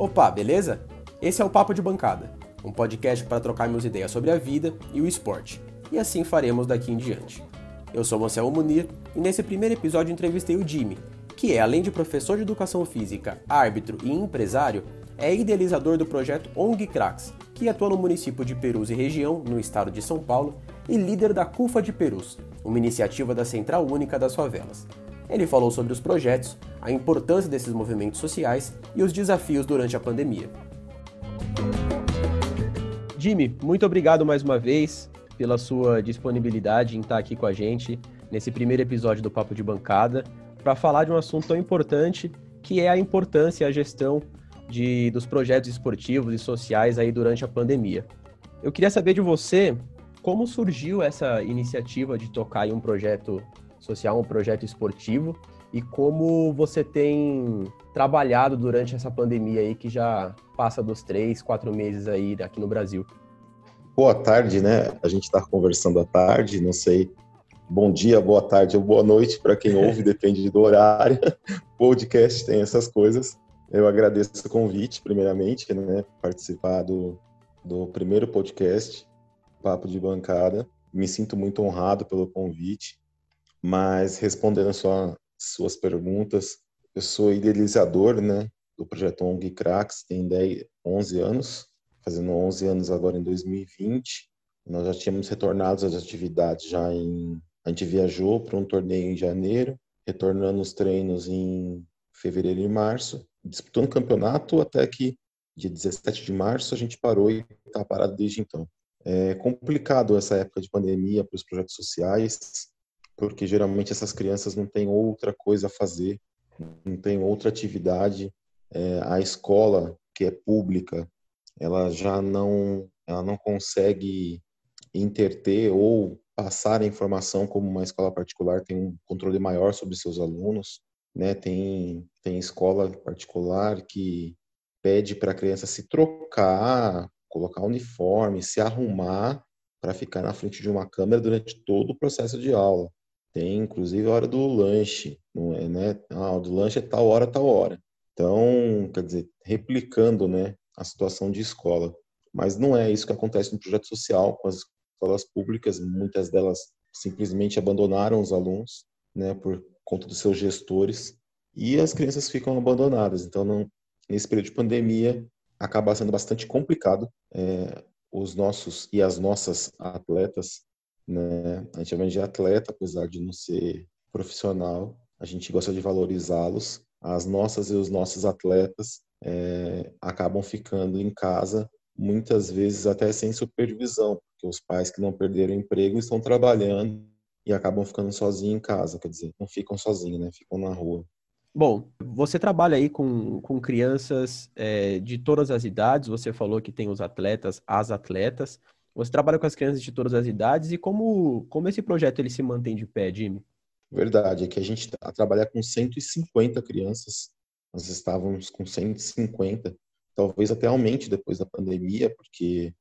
Opa, beleza? Esse é o Papo de Bancada, um podcast para trocarmos ideias sobre a vida e o esporte. E assim faremos daqui em diante. Eu sou Marcelo Munir e nesse primeiro episódio entrevistei o Jimmy, que é, além de professor de educação física, árbitro e empresário, é idealizador do projeto ONG Cracks, que atua no município de Perus e região, no estado de São Paulo, e líder da CUFA de Perus, uma iniciativa da Central Única das Favelas. Ele falou sobre os projetos, a importância desses movimentos sociais e os desafios durante a pandemia. Jimmy, muito obrigado mais uma vez pela sua disponibilidade em estar aqui com a gente nesse primeiro episódio do Papo de Bancada para falar de um assunto tão importante que é a importância e a gestão de, dos projetos esportivos e sociais aí durante a pandemia. Eu queria saber de você como surgiu essa iniciativa de tocar em um projeto social, um projeto esportivo, e como você tem trabalhado durante essa pandemia aí que já passa dos três, quatro meses aí aqui no Brasil. Boa tarde, né? A gente está conversando à tarde, não sei. Bom dia, boa tarde ou boa noite para quem ouve, depende do horário. Podcast tem essas coisas. Eu agradeço o convite, primeiramente, né? Participar do, do primeiro podcast, Papo de Bancada. Me sinto muito honrado pelo convite. Mas respondendo a sua, suas perguntas, eu sou idealizador, né, do projeto ONG Cracks, tem 10, 11 anos, fazendo 11 anos agora em 2020. Nós já tínhamos retornado às atividades já em a gente viajou para um torneio em janeiro, retornando os treinos em fevereiro e março, disputando o campeonato até que dia 17 de março a gente parou e está parado desde então. É complicado essa época de pandemia para os projetos sociais, porque geralmente essas crianças não têm outra coisa a fazer, não têm outra atividade. É, a escola, que é pública, ela já não, ela não consegue interter ou passar a informação como uma escola particular tem um controle maior sobre seus alunos, né? Tem tem escola particular que pede para a criança se trocar, colocar uniforme, se arrumar para ficar na frente de uma câmera durante todo o processo de aula. Tem, inclusive, a hora do lanche, não é, né? Ah, o do lanche é tal hora, tal hora. Então, quer dizer, replicando, né, a situação de escola. Mas não é isso que acontece no projeto social com as escolas públicas, muitas delas simplesmente abandonaram os alunos, né, por conta dos seus gestores, e as crianças ficam abandonadas. Então, não, nesse período de pandemia, acaba sendo bastante complicado. É, os nossos e as nossas atletas né? A gente chama de atleta, apesar de não ser profissional. A gente gosta de valorizá-los. As nossas e os nossos atletas é, acabam ficando em casa, muitas vezes até sem supervisão, porque os pais que não perderam emprego estão trabalhando e acabam ficando sozinhos em casa, quer dizer, não ficam sozinhos, né? Ficam na rua. Bom, você trabalha aí com, com crianças é, de todas as idades, você falou que tem os atletas, as atletas. Você trabalha com as crianças de todas as idades e como, como esse projeto ele se mantém de pé, Jimmy? Verdade, é que a gente tá, trabalha com 150 crianças. Nós estávamos com 150, talvez até aumente depois da pandemia, porque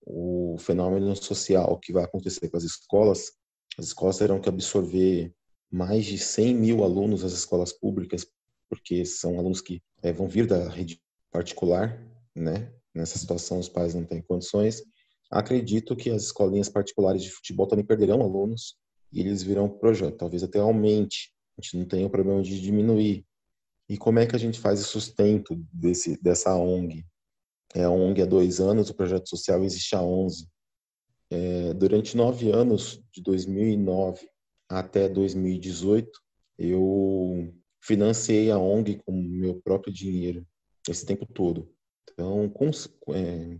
o fenômeno social que vai acontecer com as escolas, as escolas terão que absorver mais de 100 mil alunos das escolas públicas, porque são alunos que é, vão vir da rede particular, né? Nessa situação, os pais não têm condições. Acredito que as escolinhas particulares de futebol também perderão alunos e eles virão projeto, talvez até aumente. A gente não tem o problema de diminuir. E como é que a gente faz o sustento desse, dessa ONG? É, a ONG há dois anos, o projeto social existe há 11. É, durante nove anos, de 2009 até 2018, eu financei a ONG com meu próprio dinheiro esse tempo todo. Então, com, é,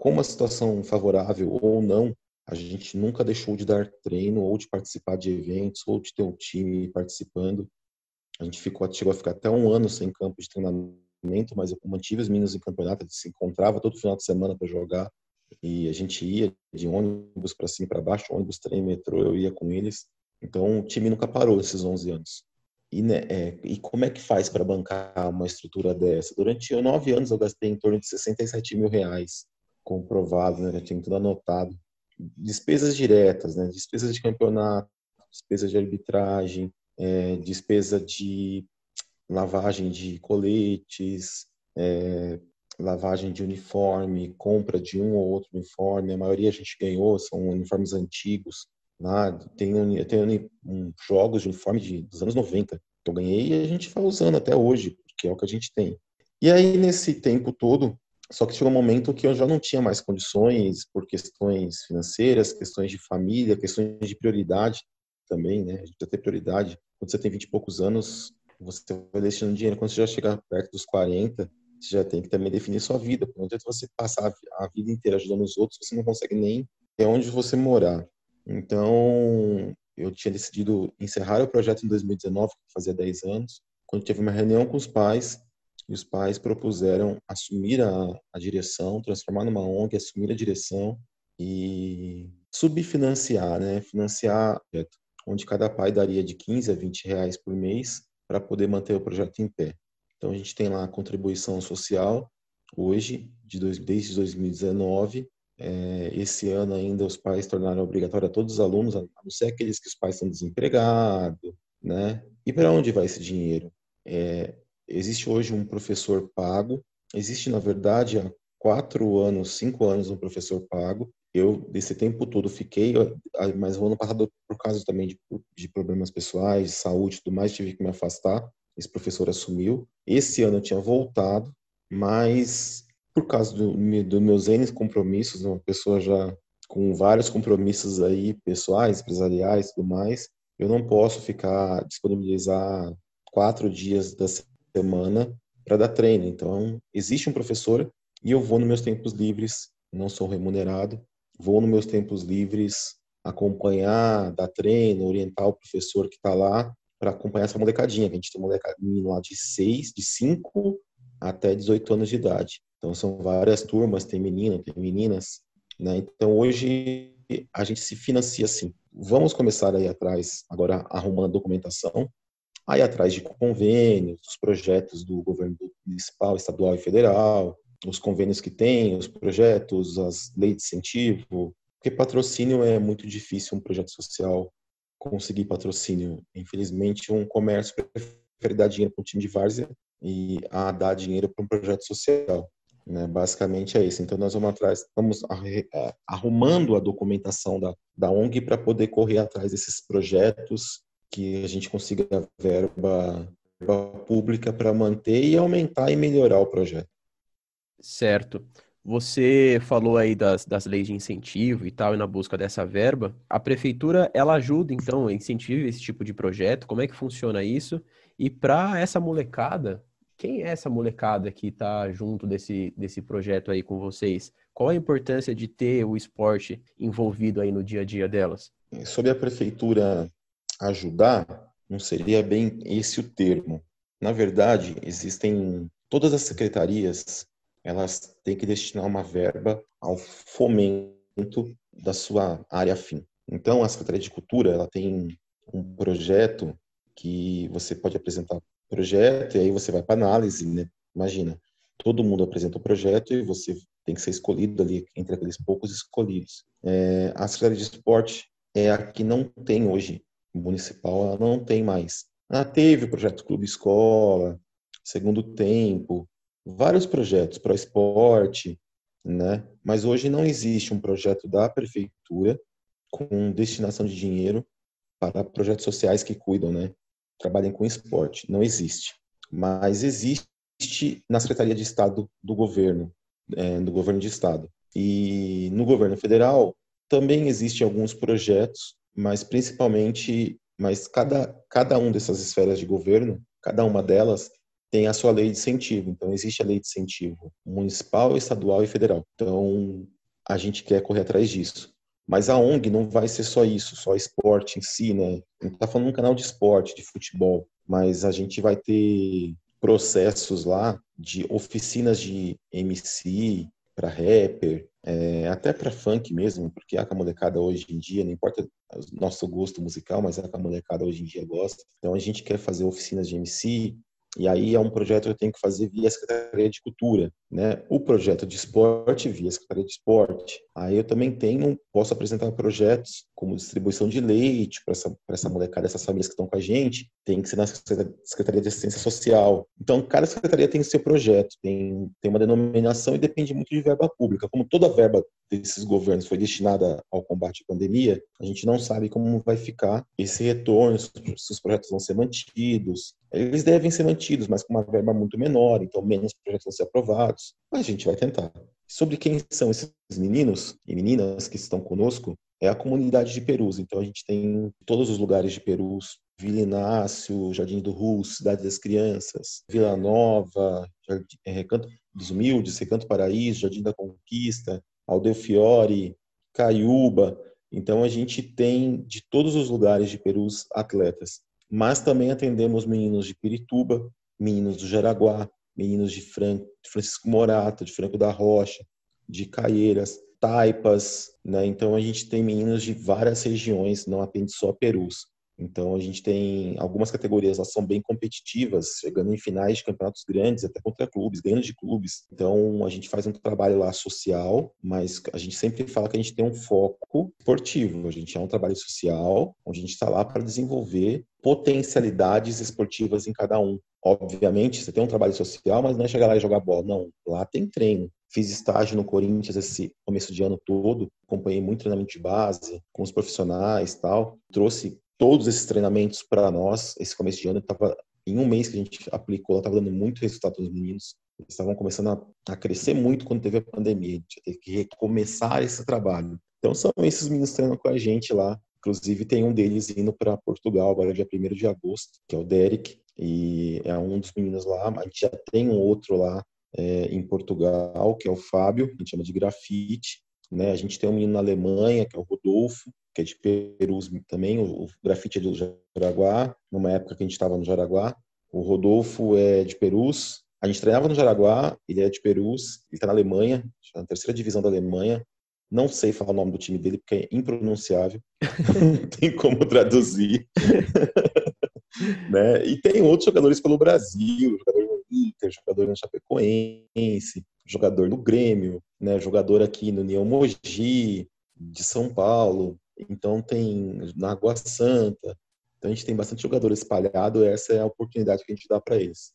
com uma situação favorável ou não, a gente nunca deixou de dar treino ou de participar de eventos ou de ter um time participando. A gente ficou, chegou a ficar até um ano sem campo de treinamento, mas eu mantive os meninos em campeonato, a gente se encontrava todo final de semana para jogar e a gente ia de ônibus para cima para baixo, ônibus, trem, metrô, eu ia com eles. Então o time nunca parou esses 11 anos. E, né, é, e como é que faz para bancar uma estrutura dessa? Durante nove anos eu gastei em torno de 67 mil reais comprovado, né? Já tinha tudo anotado. Despesas diretas, né? Despesas de campeonato, despesas de arbitragem, é, despesa de lavagem de coletes, é, lavagem de uniforme, compra de um ou outro uniforme. A maioria a gente ganhou, são uniformes antigos. Lá tem, tem um, jogos de uniforme de, dos anos 90 que eu ganhei e a gente vai usando até hoje, porque é o que a gente tem. E aí, nesse tempo todo, só que chegou um momento que eu já não tinha mais condições por questões financeiras, questões de família, questões de prioridade também, né? A gente precisa ter prioridade. Quando você tem 20 e poucos anos, você vai deixando dinheiro. Quando você já chegar perto dos 40, você já tem que também definir sua vida. Não adianta você passar a vida inteira ajudando os outros, você não consegue nem ter onde você morar. Então, eu tinha decidido encerrar o projeto em 2019, que fazia 10 anos, quando teve uma reunião com os pais, e os pais propuseram assumir a, a direção, transformar numa ONG, assumir a direção e subfinanciar, né? Financiar, onde cada pai daria de 15 a 20 reais por mês para poder manter o projeto em pé. Então a gente tem lá a contribuição social hoje, de dois, desde 2019. É, esse ano ainda os pais tornaram obrigatório a todos os alunos, a não ser aqueles que os pais estão desempregados, né? E para onde vai esse dinheiro? É, existe hoje um professor pago. Existe, na verdade, há quatro anos, cinco anos, um professor pago. Eu, desse tempo todo, fiquei, mas o ano passado, por causa também de, de problemas pessoais, de saúde e tudo mais, tive que me afastar. Esse professor assumiu. Esse ano eu tinha voltado, mas por causa dos do meus N compromissos, uma pessoa já com vários compromissos aí pessoais, empresariais, tudo mais, eu não posso ficar disponibilizar quatro dias da semana para dar treino. Então, existe um professor e eu vou nos meus tempos livres, não sou remunerado, vou nos meus tempos livres acompanhar, dar treino, orientar o professor que está lá para acompanhar essa molecadinha, a gente tem molecadinha lá de 6, de 5 até 18 anos de idade. Então são várias turmas, tem menino, tem meninas, né? Então hoje a gente se financia assim. Vamos começar aí atrás, agora arrumando documentação, aí atrás de convênios, dos projetos do governo municipal, estadual e federal, os convênios que tem, os projetos, as leis de incentivo, porque patrocínio é muito difícil um projeto social conseguir patrocínio. Infelizmente, um comércio prefere dar dinheiro para um time de várzea e a dar dinheiro para um projeto social. Né? Basicamente é isso. Então, nós vamos atrás, estamos é, arrumando a documentação da, da ONG para poder correr atrás desses projetos que a gente consiga verba, verba pública para manter e aumentar e melhorar o projeto. Certo. Você falou aí das, das leis de incentivo e tal, e na busca dessa verba. A prefeitura, ela ajuda, então, incentiva esse tipo de projeto? Como é que funciona isso? E para essa molecada, quem é essa molecada que está junto desse, desse projeto aí com vocês? Qual a importância de ter o esporte envolvido aí no dia a dia delas? Sobre a prefeitura ajudar, não seria bem esse o termo. Na verdade, existem todas as secretarias, elas têm que destinar uma verba ao fomento da sua área fim. Então, a Secretaria de Cultura, ela tem um projeto que você pode apresentar projeto e aí você vai para análise, né? Imagina, todo mundo apresenta o projeto e você tem que ser escolhido ali entre aqueles poucos escolhidos. É, a Secretaria de Esporte é a que não tem hoje municipal ela não tem mais. Ah, teve o projeto Clube Escola, Segundo Tempo, vários projetos para esporte, né? Mas hoje não existe um projeto da prefeitura com destinação de dinheiro para projetos sociais que cuidam, né? Trabalhem com esporte. Não existe. Mas existe na Secretaria de Estado do governo, é, do governo de Estado. E no governo federal também existem alguns projetos mas principalmente, mas cada, cada um dessas esferas de governo, cada uma delas tem a sua lei de incentivo. Então, existe a lei de incentivo municipal, estadual e federal. Então, a gente quer correr atrás disso. Mas a ONG não vai ser só isso, só esporte em si, né? A gente está falando um canal de esporte, de futebol, mas a gente vai ter processos lá de oficinas de MC para rapper, é, até para funk mesmo, porque a molecada hoje em dia, não importa o nosso gosto musical, mas a molecada hoje em dia gosta. Então a gente quer fazer oficinas de MC, E aí é um projeto que eu tenho que fazer via Secretaria de Cultura, né? O projeto de esporte via Secretaria de Esporte. Aí eu também tenho, posso apresentar projetos como distribuição de leite para essa, essa molecada, essas famílias que estão com a gente, tem que ser na Secretaria de Assistência Social. Então, cada secretaria tem seu projeto, tem, tem uma denominação e depende muito de verba pública. Como toda verba desses governos foi destinada ao combate à pandemia, a gente não sabe como vai ficar esse retorno, se os projetos vão ser mantidos. Eles devem ser mantidos, mas com uma verba muito menor, então menos projetos vão ser aprovados. Mas a gente vai tentar. Sobre quem são esses meninos e meninas que estão conosco, é a comunidade de Perus. Então a gente tem todos os lugares de Perus, Vila Inácio, Jardim do Rus, Cidade das Crianças, Vila Nova, Jardim, é, Recanto dos Humildes, Recanto Paraíso, Jardim da Conquista, Aldeu Fiore, Caiúba. Então a gente tem de todos os lugares de Perus atletas. Mas também atendemos meninos de Pirituba, meninos do Jaraguá, meninos de Francisco Morato, de Franco da Rocha, de Caieiras, Taipas, né? Então a gente tem meninos de várias regiões, não atende só Perus. Então, a gente tem algumas categorias, elas são bem competitivas, chegando em finais de campeonatos grandes, até contra clubes, ganhando de clubes. Então, a gente faz um trabalho lá social, mas a gente sempre fala que a gente tem um foco esportivo. A gente é um trabalho social, onde a gente está lá para desenvolver potencialidades esportivas em cada um. Obviamente, você tem um trabalho social, mas não é chegar lá e jogar bola. Não, lá tem treino. Fiz estágio no Corinthians esse começo de ano todo, acompanhei muito treinamento de base com os profissionais tal. Trouxe todos esses treinamentos para nós, esse começo de ano, estava em um mês que a gente aplicou, estava dando muito resultado dos meninos. Eles estavam começando a, a, crescer muito quando teve a pandemia. A gente teve que recomeçar esse trabalho. Então, são esses meninos treinando com a gente lá. Inclusive, tem um deles indo para Portugal agora, dia 1 de agosto, que é o Derek. E é um dos meninos lá. A gente já tem um outro lá é, em Portugal, que é o Fábio, a gente chama de grafite. Né? A gente tem um menino na Alemanha, que é o Rodolfo que é de Perus também, o, o grafite é do Jaraguá, numa época que a gente estava no Jaraguá. O Rodolfo é de Perus. A gente treinava no Jaraguá, ele é de Perus, ele está na Alemanha, na terceira divisão da Alemanha. Não sei falar o nome do time dele porque é impronunciável. Não tem como traduzir. né? E tem outros jogadores pelo Brasil, jogador no Inter, jogador no Chapecoense, jogador no Grêmio, né? jogador aqui no União Mogi, de São Paulo. Então tem na Água Santa. Então a gente tem bastante jogador espalhado, essa é a oportunidade que a gente dá para eles.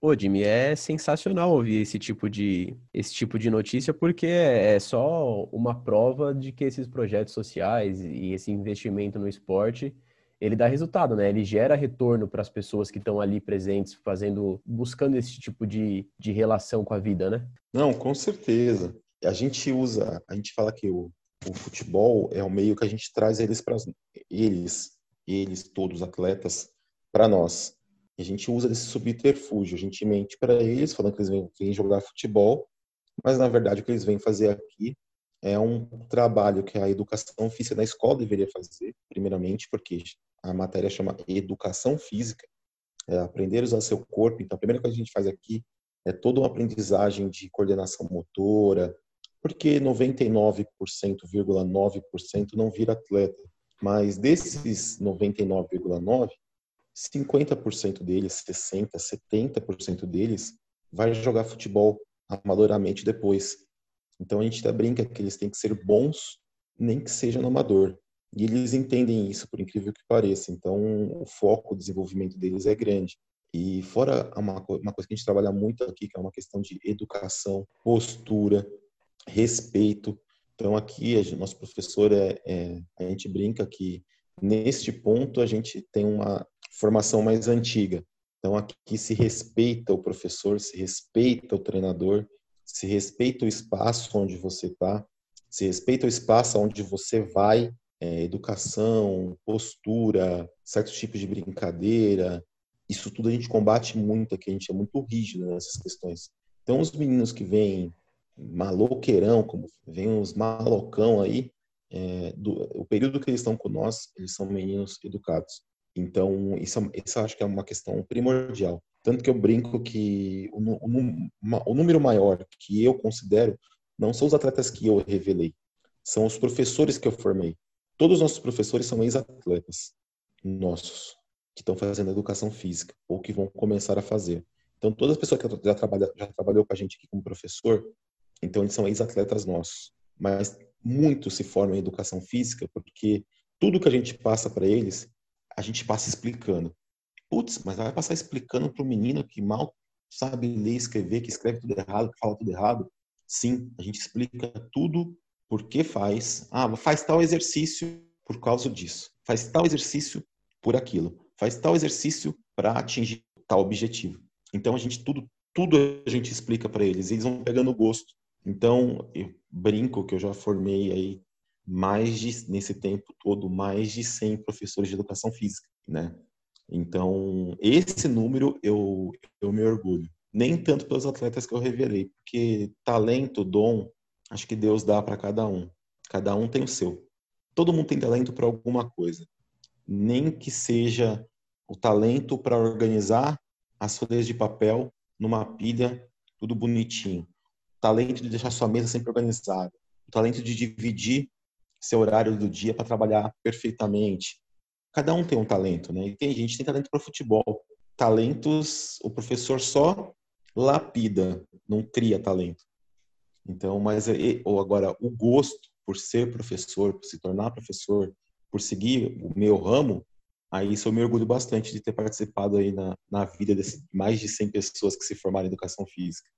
Pô, Jimmy, é sensacional ouvir esse tipo de esse tipo de notícia porque é só uma prova de que esses projetos sociais e esse investimento no esporte ele dá resultado, né? Ele gera retorno para as pessoas que estão ali presentes, fazendo, buscando esse tipo de, de relação com a vida, né? Não, com certeza. A gente usa, a gente fala que o, o futebol é o meio que a gente traz eles para eles, eles todos atletas para nós. A gente usa desse subterfúgio, a gente mente para eles falando que eles vêm, vêm jogar futebol, mas na verdade o que eles vêm fazer aqui é um trabalho que a educação física da escola deveria fazer, primeiramente, porque a matéria chama educação física, é aprender a usar seu corpo. Então, a primeira coisa que a gente faz aqui é toda uma aprendizagem de coordenação motora, porque 99,9% não vira atleta. Mas desses 99,9%, 50% deles, 60%, 70% deles vai jogar futebol amadoramente depois. Então a gente até brinca que eles têm que ser bons, nem que seja no amador. E eles entendem isso, por incrível que pareça. Então o foco, o desenvolvimento deles é grande. E fora uma, uma coisa que a gente trabalha muito aqui, que é uma questão de educação, postura, respeito. Então, aqui, a gente, nosso professor, é, é, a gente brinca que, neste ponto, a gente tem uma formação mais antiga. Então, aqui se respeita o professor, se respeita o treinador, se respeita o espaço onde você está, se respeita o espaço onde você vai, é, educação, postura, certos tipos de brincadeira. Isso tudo a gente combate muito aqui, a gente é muito rígido nessas questões. Então, os meninos que vêm maloqueirão, como vem uns malocão aí, é, do, o período que eles estão com nós, eles são meninos educados. Então, isso, isso acho que é uma questão primordial. Tanto que eu brinco que o, o, o número maior que eu considero não são os atletas que eu revelei, são os professores que eu formei. Todos os nossos professores são ex-atletas nossos. que estão fazendo educação física ou que vão começar a fazer. Então, todas as pessoas que já, trabalha, já trabalhou com a gente aqui como professor, então eles são ex-atletas nossos. Mas muitos se formam em educação física porque tudo que a gente passa para eles, a gente passa explicando. Putz, mas vai passar explicando para o menino que mal sabe ler e escrever, que escreve tudo errado, que fala tudo errado? Sim, a gente explica tudo por que faz. Ah, faz tal exercício por causa disso. Faz tal exercício por aquilo. Faz tal exercício para atingir tal objetivo. Então a gente tudo tudo a gente explica para eles, eles vão pegando gosto. Então eu brinco que eu já formei aí mais de nesse tempo todo mais de 100 professores de educação física, né? Então, esse número eu, eu me orgulho. Nem tanto pelos atletas que eu revelei, porque talento, dom, acho que Deus dá para cada um. Cada um tem o seu. Todo mundo tem talento para alguma coisa. Nem que seja o talento para organizar as folhas de papel numa pilha, tudo bonitinho. Talento de deixar sua mesa sempre organizada. O talento de dividir seu horário do dia para trabalhar perfeitamente cada um tem um talento, né? E tem gente que tem talento para futebol. Talentos, o professor só lapida, não cria talento. Então, mas ou agora o gosto por ser professor, por se tornar professor, por seguir o meu ramo, aí isso eu me orgulho bastante de ter participado aí na, na vida de mais de 100 pessoas que se formaram em educação física.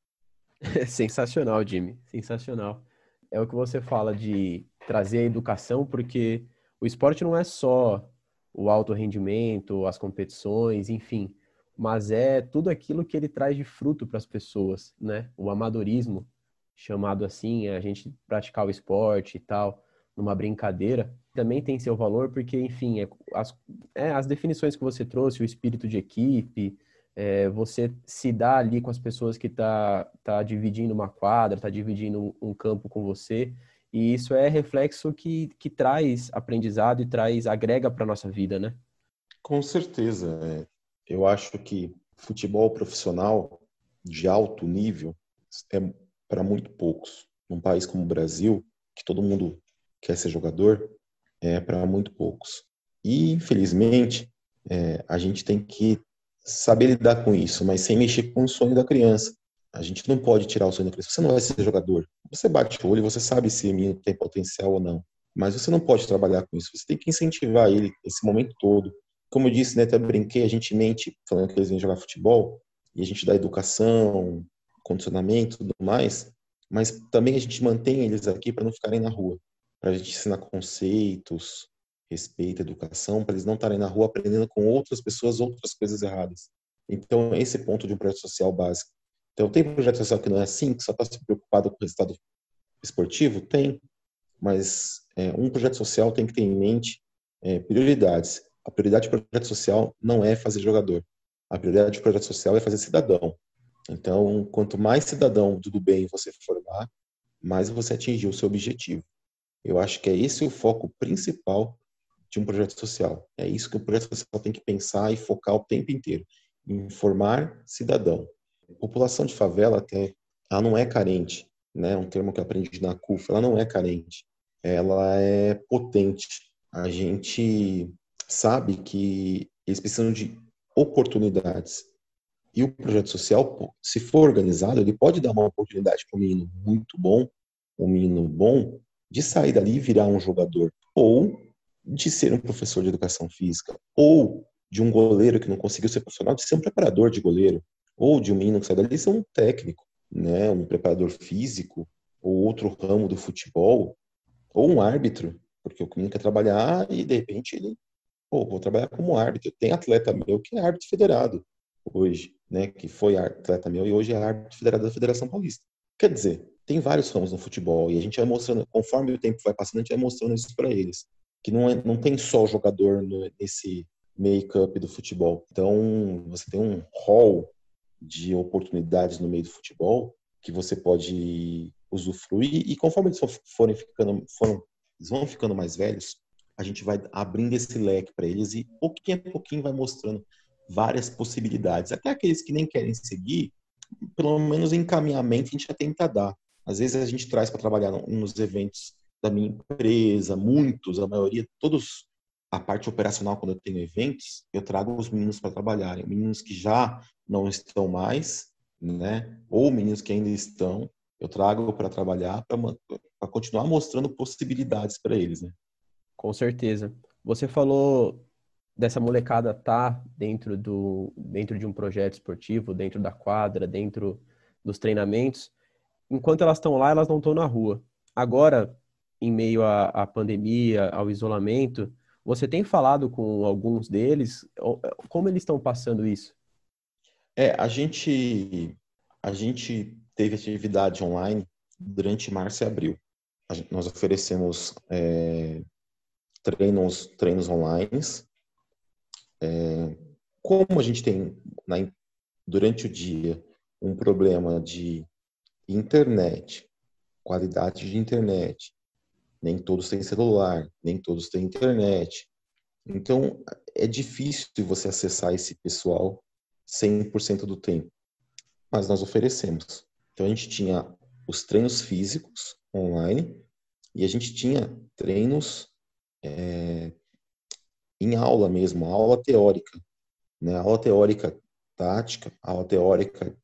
sensacional, Jimmy, sensacional. É o que você fala de trazer a educação, porque o esporte não é só o alto rendimento, as competições, enfim. Mas é tudo aquilo que ele traz de fruto para as pessoas, né? O amadorismo, chamado assim, a gente praticar o esporte e tal, numa brincadeira, também tem seu valor, porque, enfim, é, as, é, as definições que você trouxe, o espírito de equipe, é, você se dá ali com as pessoas que tá, tá dividindo uma quadra, tá dividindo um campo com você, e isso é reflexo que, que traz aprendizado e traz, agrega para nossa vida, né? Com certeza. É. Eu acho que futebol profissional de alto nível é para muito poucos. Num país como o Brasil, que todo mundo quer ser jogador, é para muito poucos. E, infelizmente, é, a gente tem que saber lidar com isso, mas sem mexer com o sonho da criança. A gente não pode tirar o sonho da criança. Você não vai ser jogador. Você bate o olho você sabe se o menino tem potencial ou não. Mas você não pode trabalhar com isso. Você tem que incentivar ele esse momento todo. Como eu disse, né, até brinquei, a gente mente falando que eles vêm jogar futebol e a gente dá educação, condicionamento, tudo mais. Mas também a gente mantém eles aqui para não ficarem na rua, para a gente ensinar conceitos, respeito, educação, para eles não estarem na rua aprendendo com outras pessoas outras coisas erradas. Então, esse ponto de um projeto social básico então, tem projeto social que não é assim, que só está se preocupado com o resultado esportivo? Tem. Mas é, um projeto social tem que ter em mente é, prioridades. A prioridade do projeto social não é fazer jogador. A prioridade do projeto social é fazer cidadão. Então, quanto mais cidadão do bem você formar, mais você atingir o seu objetivo. Eu acho que é esse o foco principal de um projeto social. É isso que o projeto social tem que pensar e focar o tempo inteiro. Informar cidadão população de favela até ela não é carente, né? Um termo que eu aprendi na CUF, ela não é carente, ela é potente. A gente sabe que eles precisam de oportunidades. E o projeto social, se for organizado, ele pode dar uma oportunidade para um menino muito bom, um menino bom, de sair dali e virar um jogador, ou de ser um professor de educação física, ou de um goleiro que não conseguiu ser profissional, de ser um preparador de goleiro, ou de um menino que sai dali ser um técnico, né, um preparador físico, ou outro ramo do futebol, ou um árbitro, porque o menino quer trabalhar e de repente ele, pô, vou trabalhar como árbitro. Tem atleta meu que é árbitro federado hoje, né, que foi atleta meu e hoje é árbitro federado da Federação Paulista. Quer dizer, tem vários ramos no futebol e a gente vai mostrando, conforme o tempo vai passando, a gente vai mostrando isso para eles, que não, é, não tem só jogador no, nesse make-up do futebol. Então, você tem um hall de oportunidades no meio do futebol que você pode usufruir e conforme eles forem ficando foram, eles vão ficando mais velhos a gente vai abrindo esse leque para eles e pouquinho a pouquinho vai mostrando várias possibilidades até aqueles que nem querem seguir pelo menos encaminhamento a gente já tenta dar às vezes a gente traz para trabalhar nos eventos da minha empresa muitos a maioria todos a parte operacional, quando eu tenho eventos, eu trago os meninos para trabalharem. Meninos que já não estão mais, né? Ou meninos que ainda estão, eu trago para trabalhar, para continuar mostrando possibilidades para eles, né? Com certeza. Você falou dessa molecada tá dentro do dentro de um projeto esportivo, dentro da quadra, dentro dos treinamentos. Enquanto elas estão lá, elas não estão na rua. Agora, em meio à, à pandemia, ao isolamento, você tem falado com alguns deles? Como eles estão passando isso? É, a gente, a gente teve atividade online durante março e abril. Gente, nós oferecemos é, treinos, treinos online. É, como a gente tem na, durante o dia um problema de internet, qualidade de internet, nem todos têm celular, nem todos têm internet. Então, é difícil você acessar esse pessoal 100% do tempo. Mas nós oferecemos. Então, a gente tinha os treinos físicos online e a gente tinha treinos é, em aula mesmo, aula teórica. Né? Aula teórica tática, aula teórica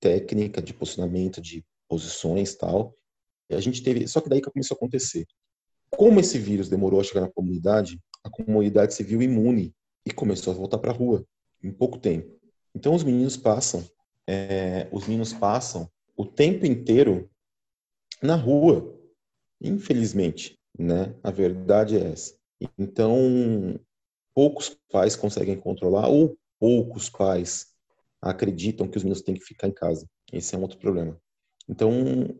técnica de posicionamento de posições tal. A gente teve, só que daí que começou a acontecer. Como esse vírus demorou a chegar na comunidade, a comunidade se viu imune e começou a voltar para a rua em pouco tempo. Então os meninos passam, é, os meninos passam o tempo inteiro na rua, infelizmente, né? A verdade é essa. Então poucos pais conseguem controlar ou poucos pais acreditam que os meninos têm que ficar em casa. Esse é um outro problema. Então,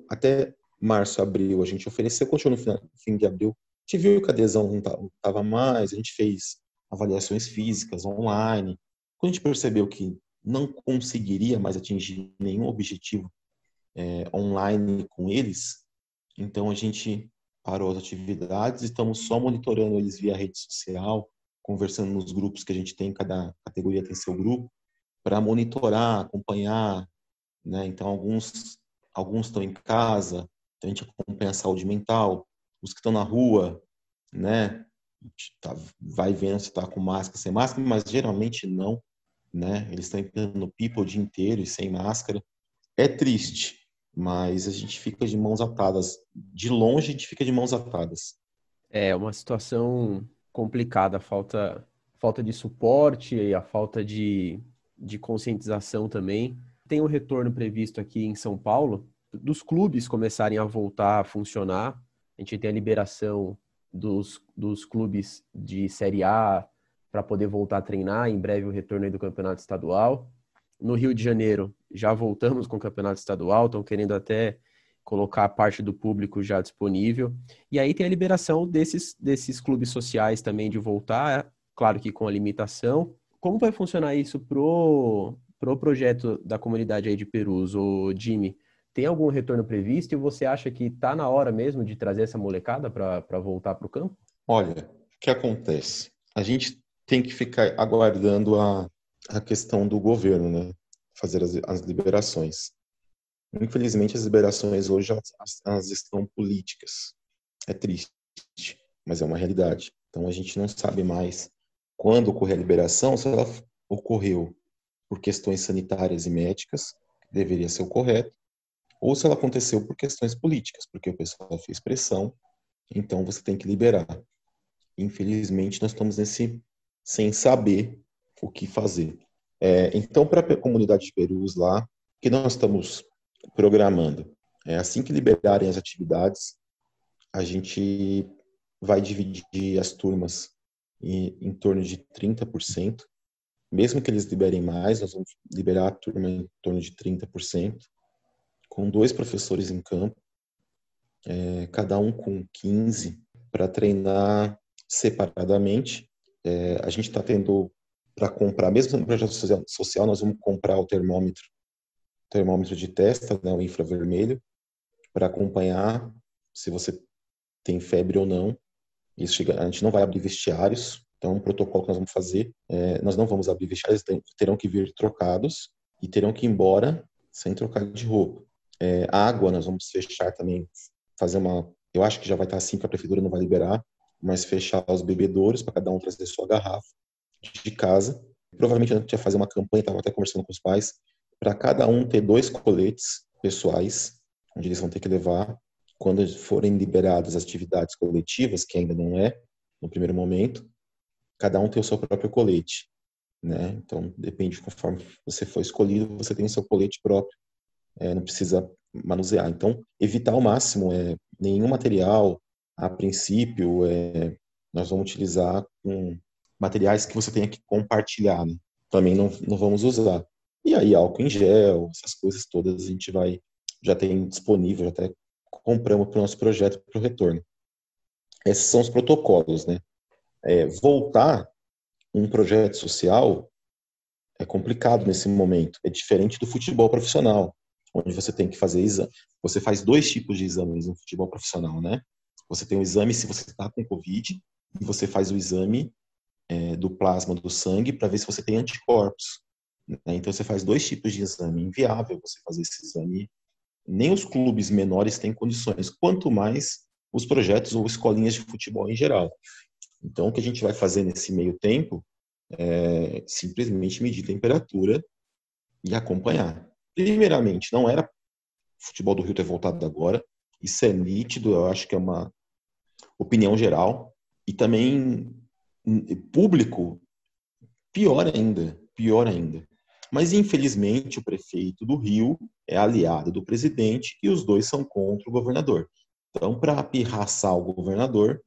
até março, abril, a gente ofereceu, continuou no fim de abril. A gente viu que a adesão não estava mais, a gente fez avaliações físicas online. Quando a gente percebeu que não conseguiria mais atingir nenhum objetivo é, online com eles, então a gente parou as atividades, estamos só monitorando eles via rede social, conversando nos grupos que a gente tem, cada categoria tem seu grupo, para monitorar, acompanhar, né? Então alguns alguns estão em casa, então a gente acompanha a saúde mental, os que estão na rua, né? Tá, vai vendo se está com máscara, sem máscara, mas geralmente não, né? Eles estão no pipa o dia inteiro e sem máscara. É triste, mas a gente fica de mãos atadas. De longe a gente fica de mãos atadas. É uma situação complicada, falta falta de suporte e a falta de, de conscientização também. Tem um retorno previsto aqui em São Paulo dos clubes começarem a voltar a funcionar. A gente tem a liberação dos, dos clubes de Série A para poder voltar a treinar. Em breve o retorno do campeonato estadual. No Rio de Janeiro já voltamos com o campeonato estadual, estão querendo até colocar parte do público já disponível. E aí tem a liberação desses, desses clubes sociais também de voltar, claro que com a limitação. Como vai funcionar isso pro, pro projeto da comunidade aí de Perus, o Jimmy? Tem algum retorno previsto e você acha que está na hora mesmo de trazer essa molecada para voltar para o campo? Olha, o que acontece? A gente tem que ficar aguardando a, a questão do governo, né? Fazer as, as liberações. Infelizmente, as liberações hoje elas, elas estão políticas. É triste, mas é uma realidade. Então a gente não sabe mais quando ocorrer a liberação, se ela ocorreu por questões sanitárias e médicas, deveria ser o correto, ou se ela aconteceu por questões políticas, porque o pessoal fez pressão, então você tem que liberar. Infelizmente, nós estamos nesse sem saber o que fazer. É, então, para a comunidade de Perus lá, que nós estamos programando? É, assim que liberarem as atividades, a gente vai dividir as turmas em, em torno de 30%. Mesmo que eles liberem mais, nós vamos liberar a turma em torno de 30% com dois professores em campo, é, cada um com 15, para treinar separadamente. É, a gente está tendo para comprar, mesmo no projeto social, nós vamos comprar o termômetro, termômetro de testa, né, o infravermelho, para acompanhar se você tem febre ou não. Isso chega, a gente não vai abrir vestiários, então é um protocolo que nós vamos fazer. É, nós não vamos abrir vestiários, terão que vir trocados e terão que ir embora sem trocar de roupa. É, água, nós vamos fechar também, fazer uma. Eu acho que já vai estar assim, que a prefeitura não vai liberar, mas fechar os bebedouros para cada um trazer sua garrafa de casa. Provavelmente a gente ia fazer uma campanha, estava até conversando com os pais, para cada um ter dois coletes pessoais, onde eles vão ter que levar quando forem liberadas as atividades coletivas, que ainda não é no primeiro momento, cada um tem o seu próprio colete, né? Então depende conforme você for escolhido, você tem o seu colete próprio, é, não precisa manusear. Então evitar ao máximo é nenhum material a princípio é, nós vamos utilizar com materiais que você tenha que compartilhar, né? Também não, não vamos usar. E aí álcool em gel, essas coisas todas a gente vai já tem disponível, até compramos para o nosso projeto para o retorno. Esses são os protocolos, né? É, voltar um projeto social é complicado nesse momento. É diferente do futebol profissional, onde você tem que fazer exame. Você faz dois tipos de exames no futebol profissional, né? Você tem o exame se você está com Covid e você faz o exame é, do plasma do sangue para ver se você tem anticorpos. Né? Então você faz dois tipos de exame. Inviável você fazer esse exame. Nem os clubes menores têm condições, quanto mais os projetos ou escolinhas de futebol em geral. Então o que a gente vai fazer nesse meio tempo é simplesmente medir temperatura e acompanhar. Primeiramente, não era futebol do Rio ter voltado agora. Isso é nítido, eu acho que é uma opinião geral. E também público, pior ainda, pior ainda. Mas, infelizmente, o prefeito do Rio é aliado do presidente e os dois são contra o governador. Então, para pirraçar o governador,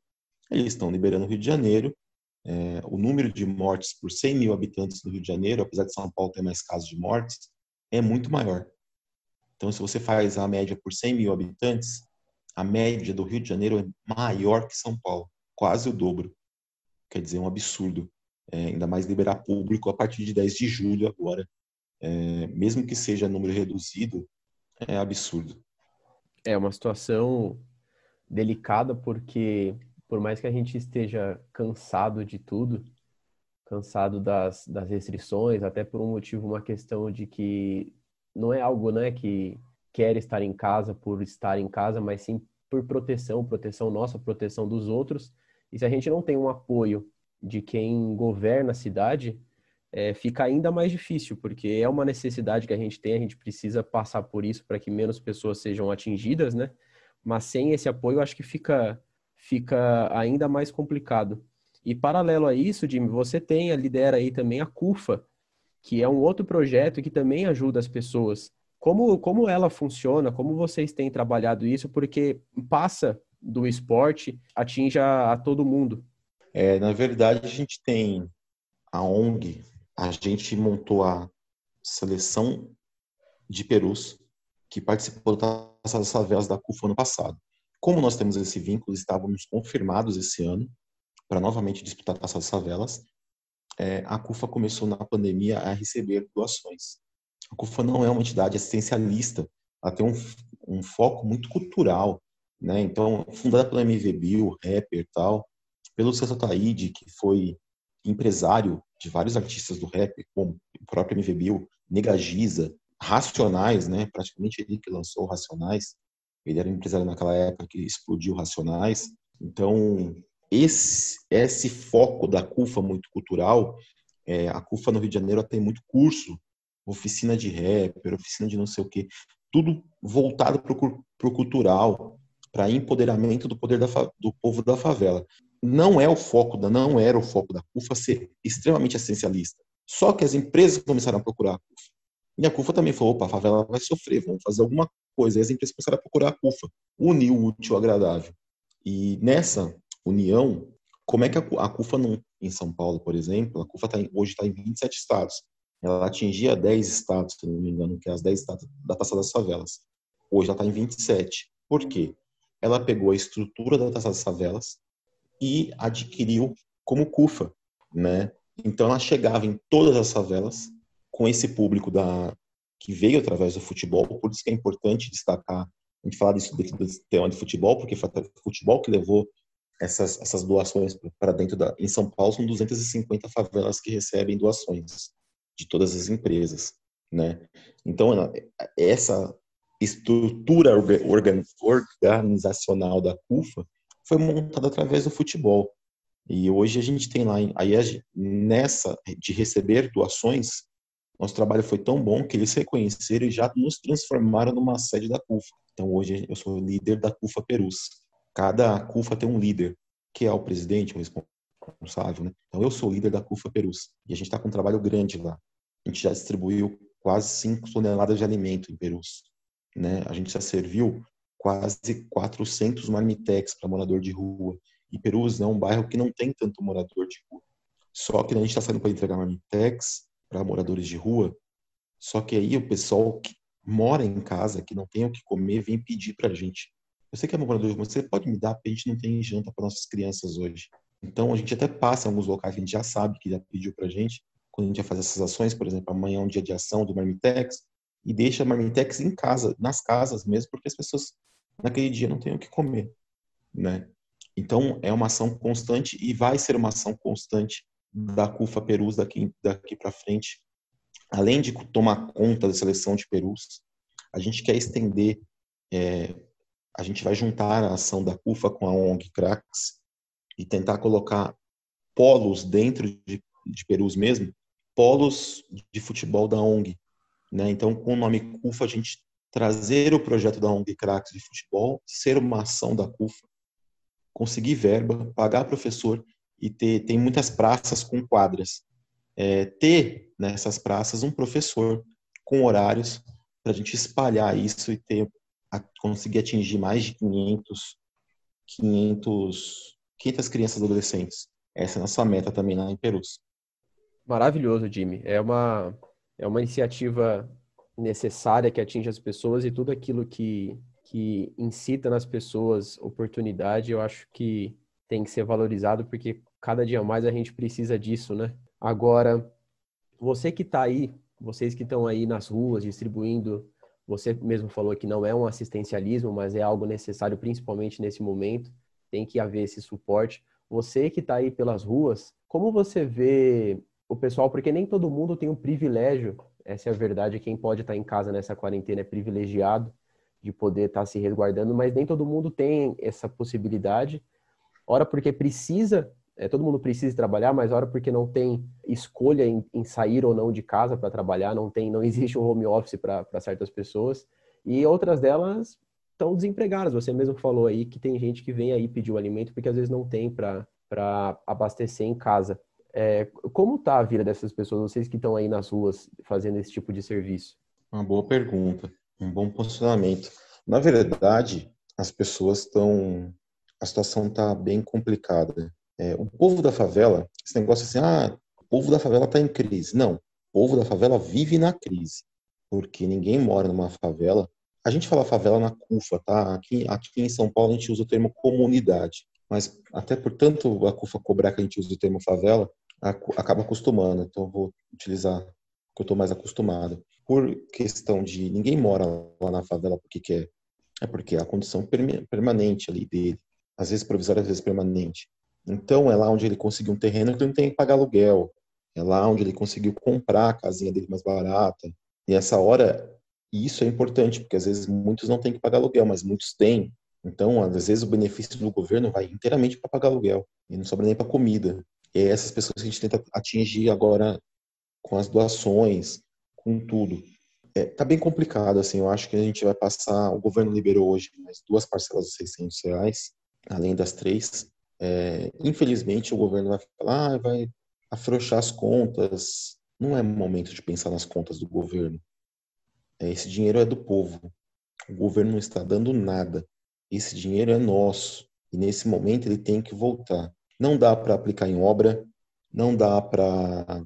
eles estão liberando o Rio de Janeiro. É, o número de mortes por 100 mil habitantes do Rio de Janeiro, apesar de São Paulo ter mais casos de mortes, é muito maior. Então, se você faz a média por 100 mil habitantes, a média do Rio de Janeiro é maior que São Paulo, quase o dobro. Quer dizer, um absurdo. É, ainda mais liberar público a partir de 10 de julho agora. É, mesmo que seja número reduzido, é absurdo. É uma situação delicada porque, por mais que a gente esteja cansado de tudo, cansado das, das restrições, até por um motivo, uma questão de que não é algo né, que quer estar em casa por estar em casa, mas sim por proteção, proteção nossa, proteção dos outros. E se a gente não tem um apoio de quem governa a cidade, é, fica ainda mais difícil, porque é uma necessidade que a gente tem, a gente precisa passar por isso para que menos pessoas sejam atingidas, né? Mas sem esse apoio, acho que fica, fica ainda mais complicado. E paralelo a isso, Jimmy, você tem, lidera aí também a CUFA, que é um outro projeto que também ajuda as pessoas como, como ela funciona? Como vocês têm trabalhado isso? Porque passa do esporte, atinge a, a todo mundo. É, na verdade, a gente tem a ONG, a gente montou a seleção de perus que participou das favelas da CUFA ano passado. Como nós temos esse vínculo, estávamos confirmados esse ano para novamente disputar a Taça das Favelas. É, a CUFA começou na pandemia a receber doações. A CUFA não é uma entidade assistencialista, ela tem um, um foco muito cultural, né? Então, fundada pelo MV Bill, rapper tal, pelo César Taide, que foi empresário de vários artistas do rap, como o próprio MV Bill, Negagiza, Racionais, né? Praticamente ele que lançou Racionais. Ele era um empresário naquela época que explodiu Racionais. Então, esse, esse foco da CUFA muito cultural, é, a CUFA no Rio de Janeiro tem muito curso oficina de rapper, oficina de não sei o quê, tudo voltado para o cultural, para empoderamento do poder da, do povo da favela. Não é o foco da, não era o foco da CUFA ser extremamente essencialista. Só que as empresas começaram a procurar a CUFA. E a CUFA também falou, opa, a favela vai sofrer, vamos fazer alguma coisa. E as empresas começaram a procurar a CUFA, unir o útil ao agradável. E nessa união, como é que a, CUFA não, em São Paulo, por exemplo, a CUFA tá em, hoje está em 27 estados ela atingia 10 estados, se não me engano, que é as 10 estados da Taça das Favelas. Hoje ela está em 27. Por quê? Ela pegou a estrutura da Taça das Favelas e adquiriu como CUFA, né? Então ela chegava em todas as favelas com esse público da que veio através do futebol, por isso que é importante destacar, a gente falar disso dentro do tema de futebol, porque foi o futebol que levou essas, essas doações para dentro da. Em São Paulo, são 250 favelas que recebem doações de todas as empresas, né? Então, essa estrutura organizacional da CUFA foi montada através do futebol. E hoje a gente tem lá, aí nessa de receber doações, nosso trabalho foi tão bom que eles reconheceram e já nos transformaram numa sede da CUFA. Então hoje eu sou líder da CUFA Perus. Cada CUFA tem um líder, que é o presidente, o responsável. Né? Então eu sou líder da CUFA Perus. E a gente está com um trabalho grande lá. A gente já distribuiu quase 5 toneladas de alimento em Perus. Né? A gente já serviu quase 400 marmitex para morador de rua. E Perus é um bairro que não tem tanto morador de rua. Só que a gente está saindo para entregar marmitex para moradores de rua. Só que aí o pessoal que mora em casa, que não tem o que comer, vem pedir para a gente. Eu sei que é morador de rua, você pode me dar, porque a gente não tem janta para nossas crianças hoje. Então a gente até passa em alguns locais que a gente já sabe que já pediu para a gente. Quando a gente vai fazer essas ações, por exemplo, amanhã é um dia de ação do Marmitex, e deixa a Marmitex em casa, nas casas mesmo, porque as pessoas naquele dia não têm o que comer, né? Então é uma ação constante e vai ser uma ação constante da CUFA Perus daqui, daqui para frente. Além de tomar conta da seleção de Perus, a gente quer estender, é, a gente vai juntar a ação da CUFA com a ONG Cracks e tentar colocar polos dentro de, de Perus mesmo, polos de futebol da ONG. Né? Então, com o nome CUFA, a gente trazer o projeto da ONG Cracks de futebol, ser uma ação da CUFA, conseguir verba, pagar professor e ter tem muitas praças com quadras. É, ter nessas praças um professor com horários para a gente espalhar isso e ter conseguir atingir mais de 500 500 500 crianças adolescentes. Essa é a nossa meta também lá em Perus. Maravilhoso, Jimmy. É uma é uma iniciativa necessária que atinge as pessoas e tudo aquilo que que incita nas pessoas oportunidade, eu acho que tem que ser valorizado porque cada dia mais a gente precisa disso, né? Agora, você que está aí, vocês que estão aí nas ruas distribuindo, você mesmo falou que não é um assistencialismo, mas é algo necessário, principalmente nesse momento, tem que haver esse suporte. Você que está aí pelas ruas, como você vê o pessoal, porque nem todo mundo tem o privilégio, essa é a verdade, quem pode estar tá em casa nessa quarentena é privilegiado de poder estar tá se resguardando, mas nem todo mundo tem essa possibilidade. Ora porque precisa é, todo mundo precisa trabalhar, mas hora porque não tem escolha em, em sair ou não de casa para trabalhar, não tem, não existe um home office para certas pessoas e outras delas estão desempregadas. Você mesmo falou aí que tem gente que vem aí pedir o alimento porque às vezes não tem para abastecer em casa. É, como está a vida dessas pessoas, vocês que estão aí nas ruas fazendo esse tipo de serviço? Uma boa pergunta, um bom posicionamento. Na verdade, as pessoas estão. A situação está bem complicada. É, o povo da favela, esse negócio assim, ah, o povo da favela está em crise. Não, o povo da favela vive na crise, porque ninguém mora numa favela. A gente fala favela na CUFA, tá? Aqui, aqui em São Paulo a gente usa o termo comunidade, mas até por tanto a CUFA cobrar que a gente usa o termo favela, acaba acostumando. Então eu vou utilizar o que eu estou mais acostumado. Por questão de ninguém mora lá na favela porque quer, é porque é a condição permanente ali dele, às vezes provisória, às vezes permanente. Então é lá onde ele conseguiu um terreno que não tem que pagar aluguel. É lá onde ele conseguiu comprar a casinha dele mais barata. E essa hora, isso é importante, porque às vezes muitos não têm que pagar aluguel, mas muitos têm. Então, às vezes o benefício do governo vai inteiramente para pagar aluguel e não sobra nem para comida. E é essas pessoas que a gente tenta atingir agora com as doações, com tudo. É, tá bem complicado, assim, eu acho que a gente vai passar, o governo liberou hoje mais duas parcelas de 600 reais, além das três, é, infelizmente, o governo vai falar, ah, vai afrouxar as contas. Não é momento de pensar nas contas do governo. É, esse dinheiro é do povo. O governo não está dando nada. Esse dinheiro é nosso. E nesse momento ele tem que voltar. Não dá para aplicar em obra, não dá para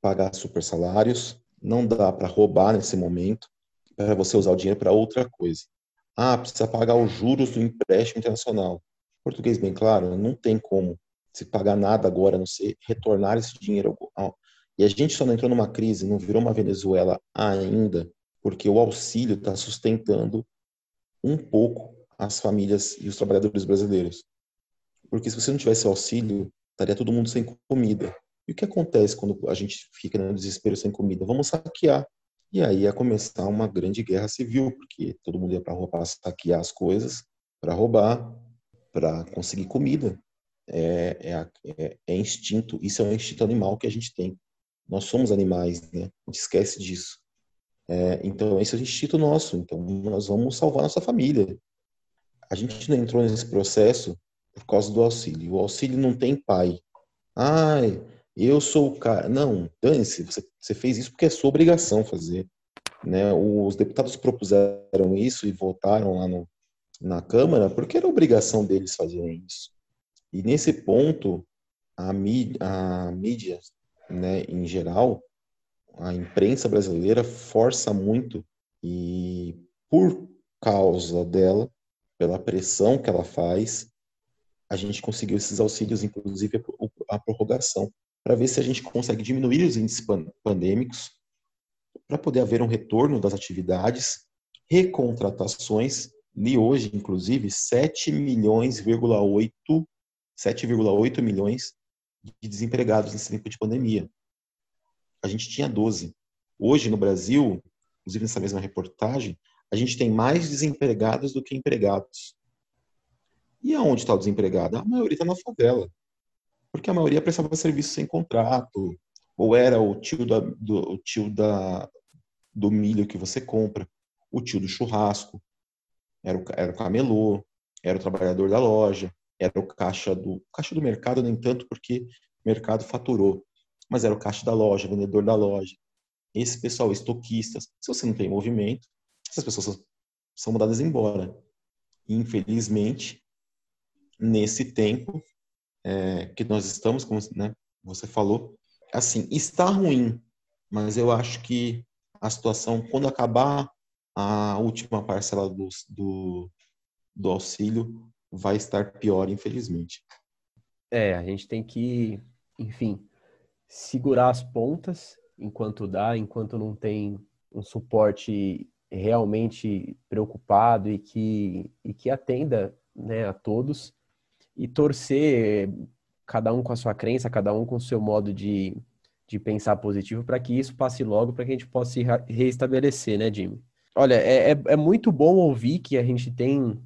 pagar super salários, não dá para roubar nesse momento, para você usar o dinheiro para outra coisa. Ah, precisa pagar os juros do empréstimo internacional português bem claro, não tem como se pagar nada agora, não sei, retornar esse dinheiro. E a gente só não entrou numa crise, não virou uma Venezuela ainda, porque o auxílio está sustentando um pouco as famílias e os trabalhadores brasileiros. Porque se você não tivesse auxílio, estaria todo mundo sem comida. E o que acontece quando a gente fica no desespero sem comida? Vamos saquear. E aí ia começar uma grande guerra civil, porque todo mundo ia para a rua para saquear as coisas, para roubar, para conseguir comida. É, é, é, é, instinto, isso é um instinto animal que a gente tem. Nós somos animais, né? A gente esquece disso. É, então, esse é o instinto nosso. Então, nós vamos salvar nossa família. A gente não entrou nesse processo por causa do auxílio. O auxílio não tem pai. Ai, eu sou o cara. Não, dane-se, você, você fez isso porque é sua obrigação fazer. Né? Os deputados propuseram isso e votaram lá no, na Câmara porque era obrigação deles fazerem isso. E nesse ponto, a mídia, a mídia né, em geral, a imprensa brasileira força muito e por causa dela, pela pressão que ela faz, a gente conseguiu esses auxílios, inclusive a prorrogação, para ver se a gente consegue diminuir os índices pandêmicos, para poder haver um retorno das atividades, recontratações, li hoje, inclusive, 7 milhões, 7,8 milhões de desempregados nesse tempo de pandemia. A gente tinha 12. Hoje, no Brasil, inclusive nessa mesma reportagem, a gente tem mais desempregados do que empregados. E aonde está o desempregado? A maioria está na favela. Porque a maioria prestava serviço sem contrato, ou era o tio, da, do, o tio da, do milho que você compra, o tio do churrasco, era o, era o camelô, era o trabalhador da loja, era o caixa do caixa do mercado, nem tanto porque o mercado faturou, mas era o caixa da loja, vendedor da loja. Esse pessoal, estoquistas, se você não tem movimento, essas pessoas são mandadas embora. Infelizmente, nesse tempo é, que nós estamos, como né, você falou, assim, está ruim, mas eu acho que a situação, quando acabar a última parcela do, do, do auxílio, vai estar pior, infelizmente. É, a gente tem que, enfim, segurar as pontas enquanto dá, enquanto não tem um suporte realmente preocupado e que, e que atenda né, a todos e torcer cada um com a sua crença, cada um com o seu modo de, de pensar positivo para que isso passe logo, para que a gente possa se reestabelecer, né, Jimmy? Olha, é, é, é muito bom ouvir que a gente tem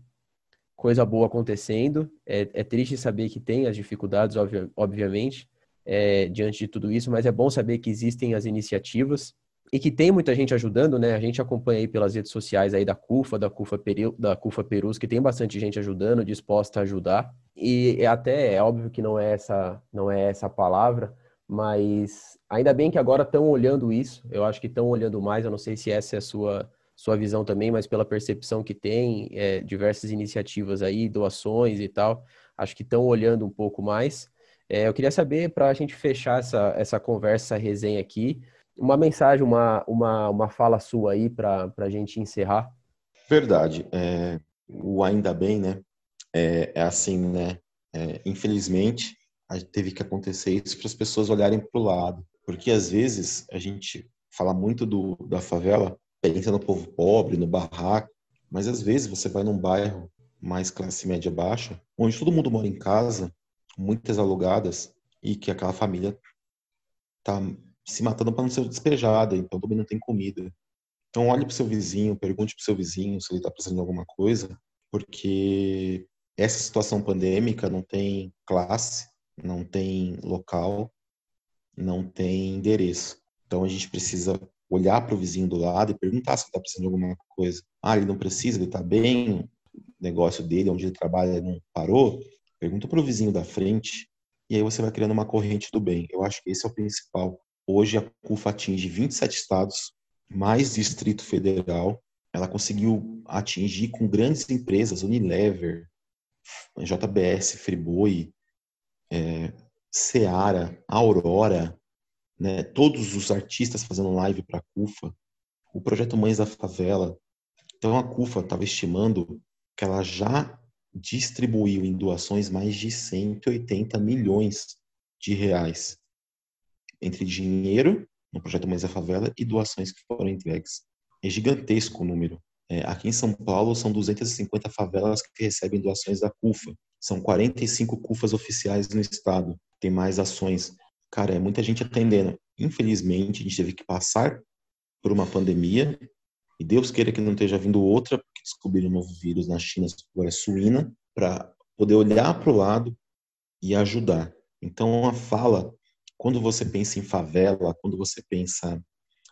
coisa boa acontecendo. É, é triste saber que tem as dificuldades, obviamente, é, diante de tudo isso, mas é bom saber que existem as iniciativas e que tem muita gente ajudando, né? A gente acompanha aí pelas redes sociais aí da CUFA, da CUFA, Peru, da CUFA Perus, que tem bastante gente ajudando, disposta a ajudar. E é até é óbvio que não é essa, não é essa palavra, mas ainda bem que agora estão olhando isso. Eu acho que estão olhando mais. Eu não sei se essa é a sua sua visão também, mas pela percepção que tem, é, diversas iniciativas aí, doações e tal, acho que estão olhando um pouco mais. É, eu queria saber, para a gente fechar essa, essa conversa, essa resenha aqui, uma mensagem, uma, uma, uma fala sua aí para a gente encerrar. Verdade. É, o ainda bem, né? É, é assim, né? É, infelizmente, teve que acontecer isso para as pessoas olharem para o lado. Porque às vezes a gente fala muito do, da favela pensa no povo pobre, no barraco, mas às vezes você vai num bairro mais classe média baixa, onde todo mundo mora em casa, muitas alugadas, e que aquela família tá se matando para não ser despejada, então também não tem comida. Então olhe para o seu vizinho, pergunte para o seu vizinho se ele está precisando de alguma coisa, porque essa situação pandêmica não tem classe, não tem local, não tem endereço. Então a gente precisa olhar para o vizinho do lado e perguntar se ele está precisando de alguma coisa. Ah, ele não precisa, ele está bem, o negócio dele, onde ele trabalha, não parou. Pergunta para o vizinho da frente e aí você vai criando uma corrente do bem. Eu acho que esse é o principal. Hoje a CUFA atinge 27 estados, mais Distrito Federal. Ela conseguiu atingir com grandes empresas, Unilever, JBS, Friboi, é, Seara, Aurora, né, todos os artistas fazendo live para a CUFA, o projeto Mães da Favela. Então a CUFA estava estimando que ela já distribuiu em doações mais de 180 milhões de reais entre dinheiro no projeto Mães da Favela e doações que foram entregues. É gigantesco o número. É, aqui em São Paulo são 250 favelas que recebem doações da CUFA. São 45 CUFAs oficiais no estado. Tem mais ações cara, é muita gente atendendo. Infelizmente, a gente teve que passar por uma pandemia, e Deus queira que não esteja vindo outra, porque descobriram um novo vírus na China, agora é suína, para poder olhar para o lado e ajudar. Então, a fala, quando você pensa em favela, quando você pensa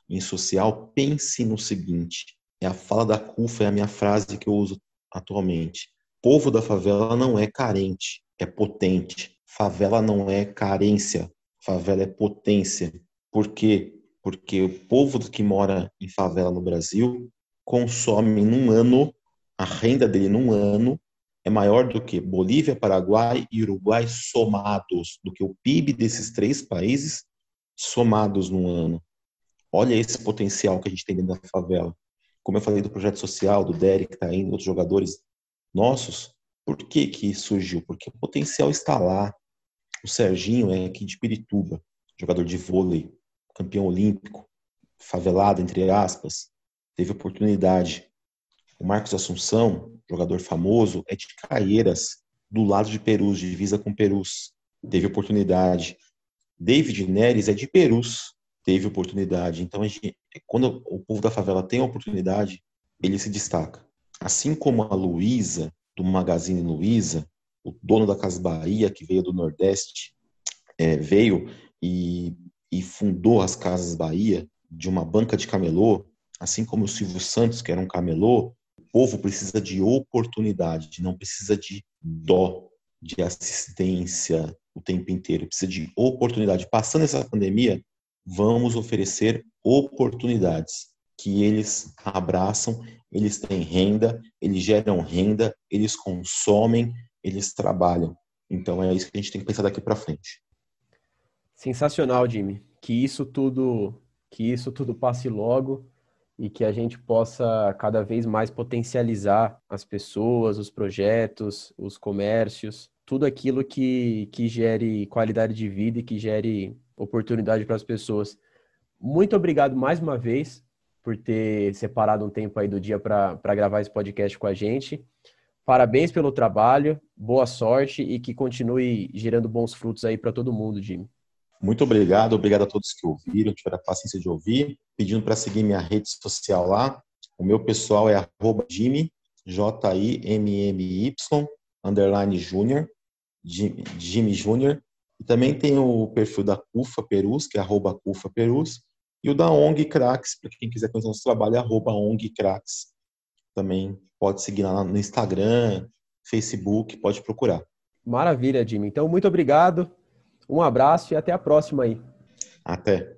em social, pense no seguinte: é a fala da CUFA, é a minha frase que eu uso atualmente. Povo da favela não é carente, é potente. Favela não é carência, favela é potência. Por quê? Porque o povo que mora em favela no Brasil consome num ano, a renda dele num ano é maior do que Bolívia, Paraguai e Uruguai somados, do que o PIB desses três países somados num ano. Olha esse potencial que a gente tem dentro da favela. Como eu falei do projeto social, do Derek, está indo, outros jogadores nossos, por que que surgiu? Porque o potencial está lá. O Serginho é aqui de Pirituba, jogador de vôlei, campeão olímpico, favelado, entre aspas, teve oportunidade. O Marcos Assunção, jogador famoso, é de Caieiras, do lado de Perus, divisa com Perus. Teve oportunidade. David Neres é de Perus, teve oportunidade. Então, gente, quando o povo da favela tem a oportunidade, ele se destaca. Assim como a Luísa, do Magazine Luiza, o dono da Casa Bahia, que veio do Nordeste, é, veio e, e fundou as Casas Bahia de uma banca de camelô, assim como o Silvio Santos, que era um camelô, o povo precisa de oportunidade, não precisa de dó, de assistência o tempo inteiro, precisa de oportunidade. Passando essa pandemia, vamos oferecer oportunidades que eles abraçam, eles têm renda, eles geram renda, eles consomem, eles trabalham. Então é isso que a gente tem que pensar daqui para frente. Sensacional, Jimmy. Que isso tudo, que isso tudo passe logo e que a gente possa cada vez mais potencializar as pessoas, os projetos, os comércios, tudo aquilo que, que gere qualidade de vida e que gere oportunidade para as pessoas. Muito obrigado mais uma vez por ter separado um tempo aí do dia para gravar esse podcast com a gente. Parabéns pelo trabalho, boa sorte e que continue gerando bons frutos aí para todo mundo, Jimmy. Muito obrigado, obrigado a todos que ouviram, tiveram a paciência de ouvir. Pedindo para seguir minha rede social lá. O meu pessoal é Jimmy, J-I-M-M-Y, underline Júnior, Jimmy Júnior. E também tem o perfil da CUFA Perus, que é arroba CUFA Perus. E o da ONG Cracks, para quem quiser conhecer nosso trabalho, é arroba ONG Cracks. Também pode seguir lá no Instagram, Facebook, pode procurar. Maravilha, Jimmy. Então, muito obrigado. Um abraço e até a próxima aí. Até.